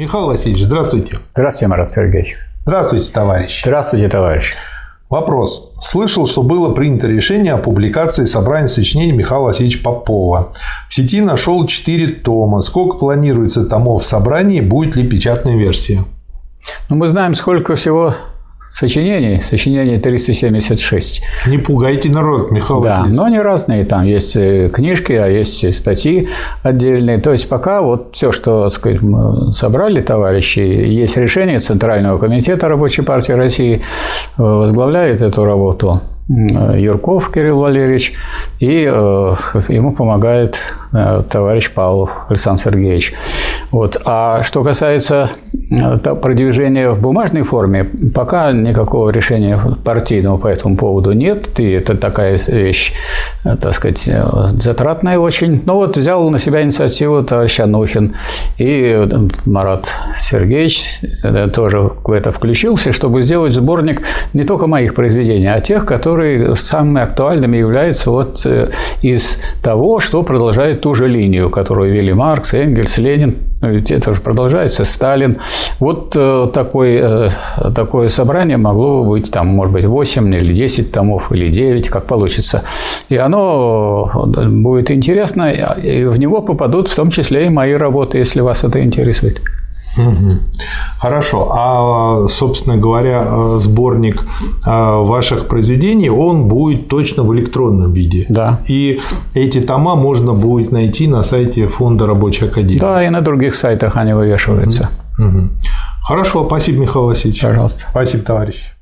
Михаил Васильевич, здравствуйте. Здравствуйте, Марат Сергеевич. Здравствуйте, товарищ. Здравствуйте, товарищ. Вопрос. Слышал, что было принято решение о публикации собрания сочинений Михаила Васильевича Попова. В сети нашел 4 тома. Сколько планируется томов в собрании? Будет ли печатная версия? Ну, мы знаем, сколько всего сочинений, сочинений 376. Не пугайте народ, Михаил Да, Васильевич. но они разные, там есть э, книжки, а есть и статьи отдельные. То есть пока вот все, что так сказать, мы собрали, товарищи, есть решение Центрального комитета Рабочей партии России, э, возглавляет эту работу э, Юрков Кирилл Валерьевич, и э, ему помогает э, товарищ Павлов Александр Сергеевич. Вот. А что касается э, продвижения в бумажной форме, пока никакого решения партийного по этому поводу нет, и это такая вещь, э, так сказать, э, затратная очень. Но вот взял на себя инициативу товарищ Анохин и э, Марат Сергеевич э, тоже в это включился, чтобы сделать сборник не только моих произведений, а тех, которые самыми актуальными являются вот э, из того, что продолжает ту же линию, которую вели Маркс, Энгельс, Ленин, ну, ведь это же продолжается, Сталин. Вот э, такой, э, такое собрание могло быть, там, может быть, 8 или 10 томов, или 9, как получится. И оно э, будет интересно, и в него попадут в том числе и мои работы, если вас это интересует. Мгм. Хорошо. А, собственно говоря, э, сборник э, ваших произведений, он будет точно в электронном виде. Да. И эти тома можно будет найти на сайте Фонда Рабочей Академии. Да, и на других сайтах они вывешиваются. Мгм. Хорошо. Спасибо, Михаил Васильевич. Пожалуйста. Спасибо, товарищ.